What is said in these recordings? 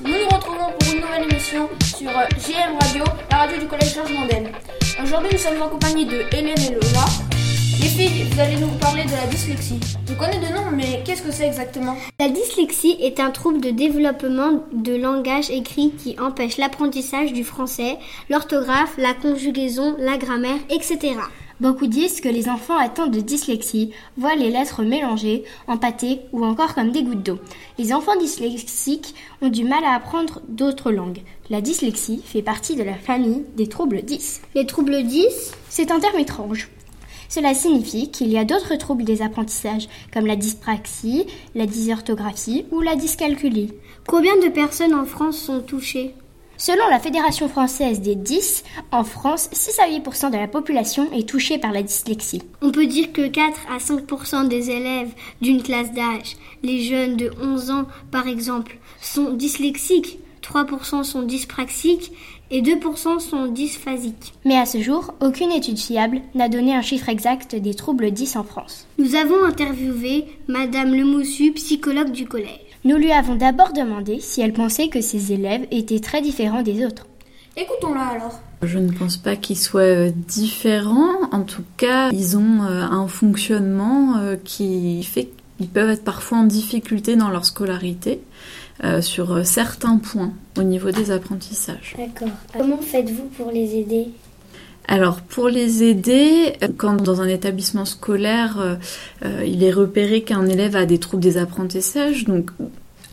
nous nous retrouvons pour une nouvelle émission sur euh, GM Radio, la radio du collège Georges Mandel. Aujourd'hui, nous sommes en compagnie de Hélène et Lola. Les filles, vous allez nous parler de la dyslexie. Je connais de nom, mais qu'est-ce que c'est exactement? La dyslexie est un trouble de développement de langage écrit qui empêche l'apprentissage du français, l'orthographe, la conjugaison, la grammaire, etc. Beaucoup disent que les enfants atteints de dyslexie voient les lettres mélangées, empâtées ou encore comme des gouttes d'eau. Les enfants dyslexiques ont du mal à apprendre d'autres langues. La dyslexie fait partie de la famille des troubles 10. Les troubles 10 C'est un terme étrange. Cela signifie qu'il y a d'autres troubles des apprentissages, comme la dyspraxie, la dysorthographie ou la dyscalculie. Combien de personnes en France sont touchées? Selon la Fédération française des 10, en France, 6 à 8% de la population est touchée par la dyslexie. On peut dire que 4 à 5% des élèves d'une classe d'âge, les jeunes de 11 ans par exemple, sont dyslexiques, 3% sont dyspraxiques et 2% sont dysphasiques. Mais à ce jour, aucune étude fiable n'a donné un chiffre exact des troubles 10 en France. Nous avons interviewé Madame Lemoussu, psychologue du collège. Nous lui avons d'abord demandé si elle pensait que ses élèves étaient très différents des autres. Écoutons-la alors. Je ne pense pas qu'ils soient euh, différents. En tout cas, ils ont euh, un fonctionnement euh, qui fait qu'ils peuvent être parfois en difficulté dans leur scolarité sur certains points au niveau des apprentissages. D'accord. Comment faites-vous pour les aider? Alors pour les aider, quand dans un établissement scolaire, euh, euh, il est repéré qu'un élève a des troubles des apprentissages, donc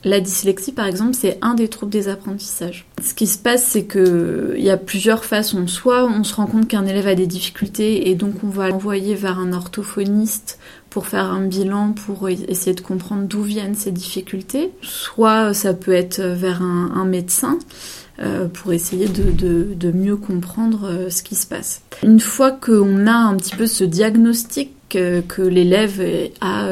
la dyslexie, par exemple, c'est un des troubles des apprentissages. Ce qui se passe, c'est qu'il y a plusieurs façons. Soit on se rend compte qu'un élève a des difficultés et donc on va l'envoyer vers un orthophoniste pour faire un bilan, pour essayer de comprendre d'où viennent ces difficultés. Soit ça peut être vers un médecin. Euh, pour essayer de, mieux comprendre euh, ce qui se passe. Une fois qu'on a un petit peu ce diagnostic euh, que l'élève a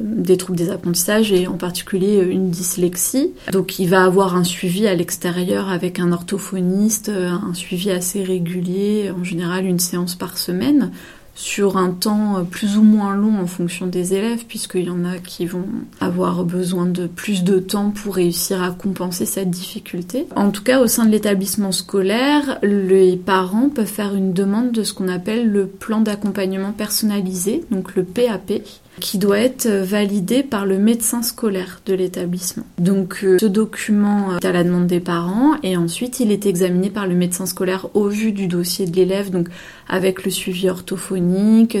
des troubles des apprentissages et en particulier une dyslexie. Donc il va avoir un suivi à l'extérieur avec un orthophoniste, un suivi assez régulier, en général une séance par semaine sur un temps euh, plus ou moins long en fonction des élèves, puisqu'il y en a qui vont avoir besoin de plus de temps pour réussir à compenser cette difficulté. En tout cas, au sein de l'établissement scolaire, les parents peuvent faire une demande de ce qu'on appelle le plan d'accompagnement personnalisé, donc le PAP, qui doit être validé par le médecin scolaire de l'établissement. Donc euh, ce document est à la demande des parents et ensuite il est examiné par le médecin scolaire au vu du dossier de l'élève, donc avec le suivi orthophonique,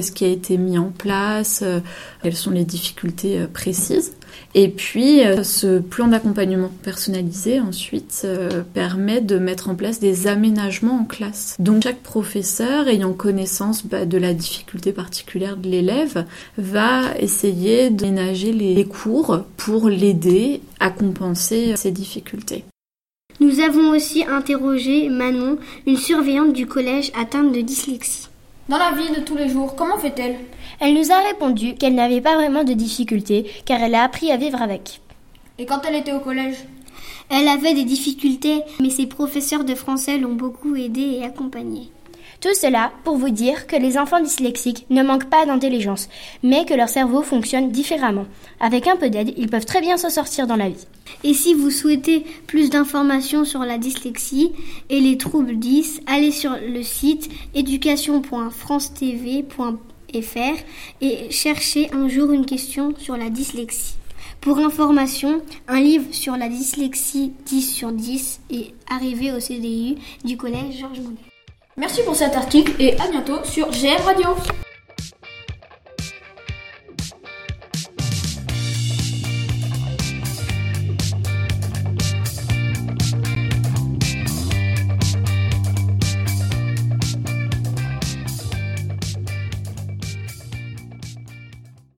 ce qui a été mis en place, euh, quelles sont les difficultés euh, précises. Et puis, euh, ce plan d'accompagnement personnalisé, ensuite, permet de mettre en place des aménagements en classe. Donc, chaque professeur, ayant connaissance bah, de la difficulté particulière de l'élève, va essayer d'aménager les cours pour l'aider à compenser ses difficultés. Nous avons aussi interrogé Manon, une surveillante du collège atteinte de dyslexie. Dans la vie de tous les jours, comment fait-elle? Elle nous a répondu qu'elle n'avait pas vraiment de difficultés car elle a appris à vivre avec. Et quand elle était au collège? Elle avait des difficultés, mais ses professeurs de français l'ont beaucoup aidée et accompagnée. Tout cela pour vous dire que les enfants dyslexiques ne manquent pas d'intelligence, mais que leur cerveau fonctionne différemment. Avec un peu d'aide, ils peuvent très bien s'en sortir dans la vie. Et si vous souhaitez plus d'informations sur la dyslexie et les troubles 10, allez sur le site éducation.francetv.fr et cherchez un jour une question sur la dyslexie. Pour information, un livre sur la dyslexie 10 sur 10 est arrivé au CDI du collège Georges Monnet. Merci pour cet article et à bientôt sur GM Radio.